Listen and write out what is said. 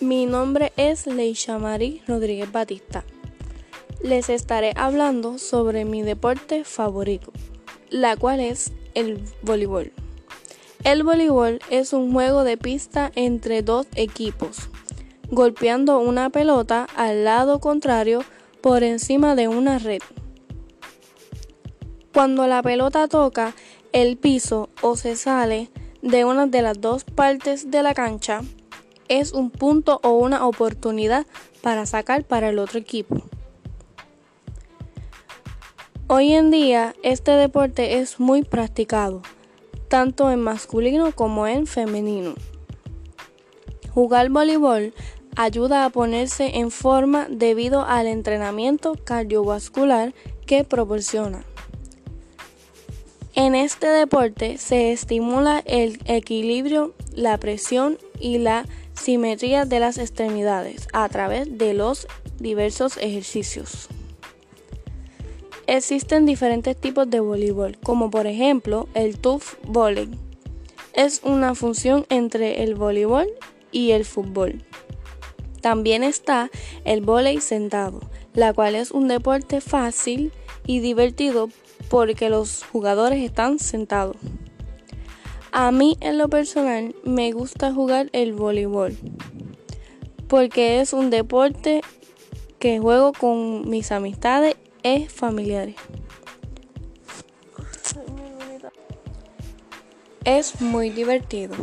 Mi nombre es Leisha Marie Rodríguez Batista. Les estaré hablando sobre mi deporte favorito, la cual es el voleibol. El voleibol es un juego de pista entre dos equipos, golpeando una pelota al lado contrario por encima de una red. Cuando la pelota toca el piso o se sale de una de las dos partes de la cancha, es un punto o una oportunidad para sacar para el otro equipo. Hoy en día este deporte es muy practicado, tanto en masculino como en femenino. Jugar voleibol ayuda a ponerse en forma debido al entrenamiento cardiovascular que proporciona. En este deporte se estimula el equilibrio, la presión y la simetría de las extremidades a través de los diversos ejercicios. Existen diferentes tipos de voleibol, como por ejemplo el tuff volley. Es una función entre el voleibol y el fútbol. También está el volley sentado, la cual es un deporte fácil y divertido porque los jugadores están sentados. A mí en lo personal me gusta jugar el voleibol porque es un deporte que juego con mis amistades y familiares. Es muy divertido.